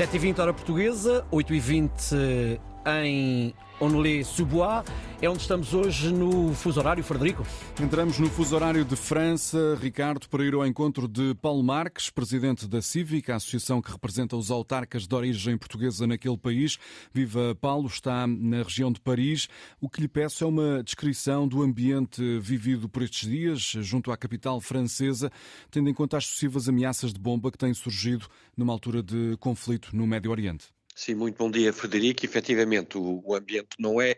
7h20 hora portuguesa, 8h20 em Onlé-sous-Bois. É onde estamos hoje no fuso horário, Frederico. Entramos no fuso horário de França. Ricardo, para ir ao encontro de Paulo Marques, presidente da Cívica, a associação que representa os autarcas de origem portuguesa naquele país. Viva Paulo, está na região de Paris. O que lhe peço é uma descrição do ambiente vivido por estes dias, junto à capital francesa, tendo em conta as sucessivas ameaças de bomba que têm surgido numa altura de conflito no Médio Oriente. Sim, muito bom dia, Frederico. Efetivamente, o, o ambiente não é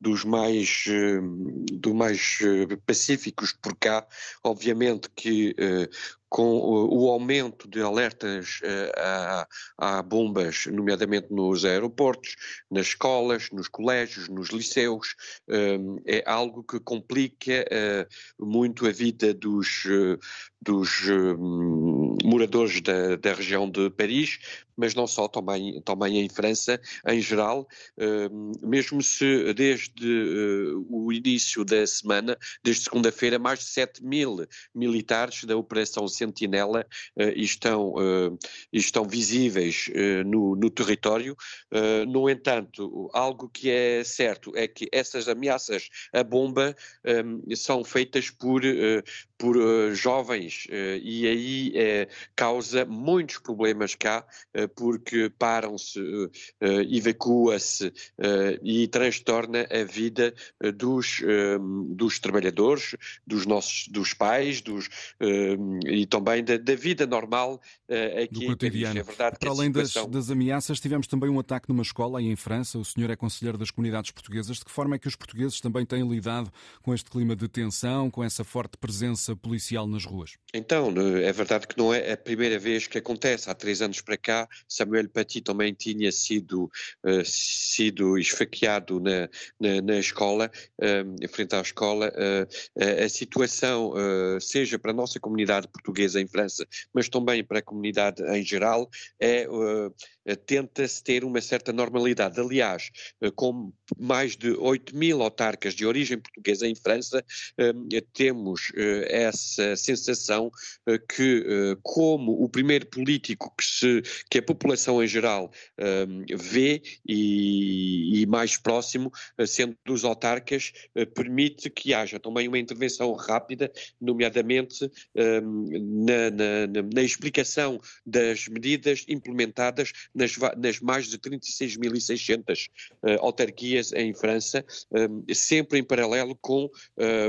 dos mais, uh, do mais uh, pacíficos por cá. Obviamente que uh, com o aumento de alertas a, a, bombas, nomeadamente nos aeroportos, nas escolas, nos colégios, nos liceus, é algo que complica muito a vida dos, dos moradores da, da região de Paris, mas não só, também, também em França, em geral, mesmo se desde o início da semana, desde segunda-feira, mais de 7 mil militares da Operação Sentinela uh, estão, uh, estão visíveis uh, no, no, território. no entanto, algo que é certo é que essas ameaças à bomba um, são feitas por, por jovens e aí causa muitos problemas cá, porque param-se, evacua-se e transtorna a vida dos, dos trabalhadores, dos nossos dos pais, dos, e também da, da vida normal uh, aqui Do cotidiano. É verdade Para além situação... das, das, ameaças, tivemos também um ataque numa escola aí em França. O senhor é conselheiro das comunidades portuguesas. De que forma é que os portugueses também têm lidado com este clima de tensão, com essa forte presença policial nas ruas? Então, é verdade que não é a primeira vez que acontece. Há três anos para cá, Samuel Paty também tinha sido, uh, sido esfaqueado na, na, na escola, uh, frente à escola. Uh, a situação, seja para a nossa comunidade portuguesa em França, mas também para a comunidade em geral, é, tenta-se ter uma certa normalidade. Aliás, com mais de 8 mil autarcas de origem portuguesa em França, temos essa sensação que, como o primeiro político que, se, que a população em geral vê e, e, mais próximo, sendo dos autarcas, permite que haja também uma intervenção rápida, nomeadamente na, na, na, explicação das medidas implementadas nas, nas mais de 36.600 uh, autarquias em França, uh, sempre em paralelo com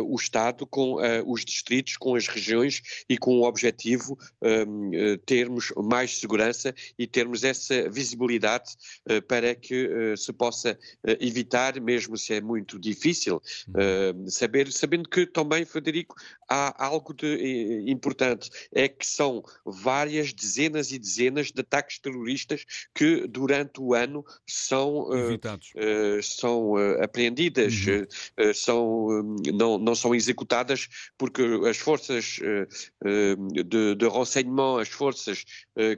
o Estado, com os distritos, com as regiões e com o objetivo uh, termos mais segurança e termos essa visibilidade para que se possa evitar, mesmo se é muito difícil, saber, sabendo que também, Frederico, há algo de importante é que são várias dezenas e dezenas de ataques terroristas que durante o ano são, uh, uh, são uh, apreendidas, uhum. são, não, não são executadas porque as forças de, de renseignement, as forças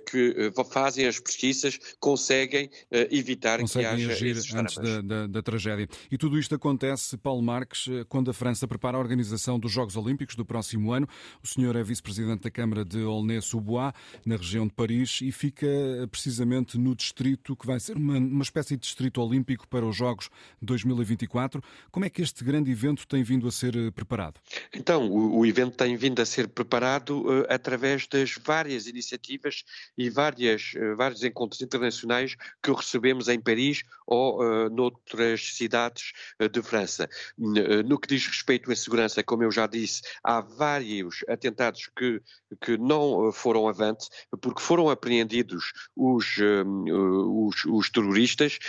que fazem as pesquisas conseguem evitar conseguem que haja agir antes da, da, da, tragédia. E tudo isto acontece, Paulo Marques, quando a França prepara a organização dos Jogos Olímpicos do próximo ano. O senhor é vice-presidente da Câmara de Aulnay-sous-Bois, na região de Paris, e fica eh, precisamente no distrito que vai ser uma, uma espécie de distrito olímpico para os Jogos 2024. Como é que este grande evento tem vindo a ser eh, preparado? Então, o, o evento tem vindo a ser preparado uh, através das várias iniciativas e várias, uh, vários encontros internacionais que recebemos em Paris ou uh, noutras cidades de França. no que diz respeito à segurança, como eu já disse, há vários atentados que que não foram avante, porque foram apreendidos os, os, os terroristas.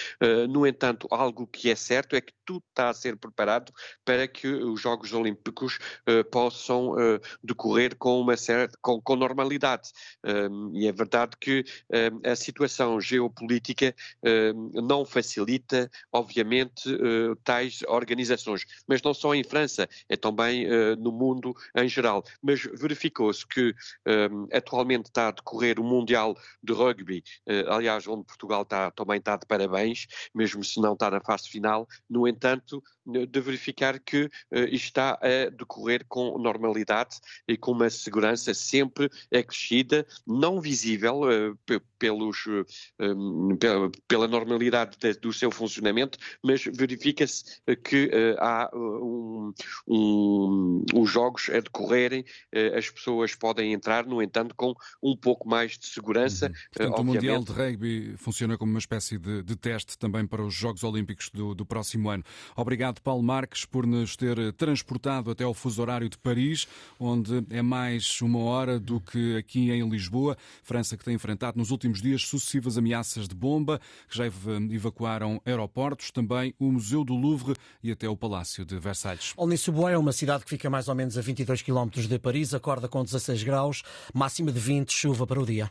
No entanto, algo que é certo é que tudo está a ser preparado para que os Jogos Olímpicos possam decorrer com uma certa com, com normalidade. e é verdade que a situação geopolítica não facilita, obviamente, tais organizações, mas não só em França, é também no mundo em geral. Mas verificou-se que um, atualmente está a decorrer o Mundial de Rugby, uh, aliás, onde Portugal está, também está de parabéns, mesmo se não está na fase final. No entanto, de verificar que está a decorrer com normalidade e com uma segurança sempre acrescida, não visível pelos, pela normalidade do seu funcionamento, mas verifica-se que há um, um, os jogos a decorrerem, as pessoas podem entrar, no entanto, com um pouco mais de segurança. Uhum. Portanto, o Mundial de Rugby funciona como uma espécie de, de teste também para os Jogos Olímpicos do, do, próximo ano. Obrigado, Paulo Marques, por nos ter transportado até ao fuso horário de Paris, onde é mais uma hora do que aqui em Lisboa. França que tem enfrentado nos últimos dias sucessivas ameaças de bomba, que já evacuaram aeroportos, também o Museu do Louvre e até o Palácio de Versalhes. Olney-sous-Bois é uma cidade que fica mais ou menos a 22 km de Paris, acorda com 16 graus, máxima de 20, chuva para o dia.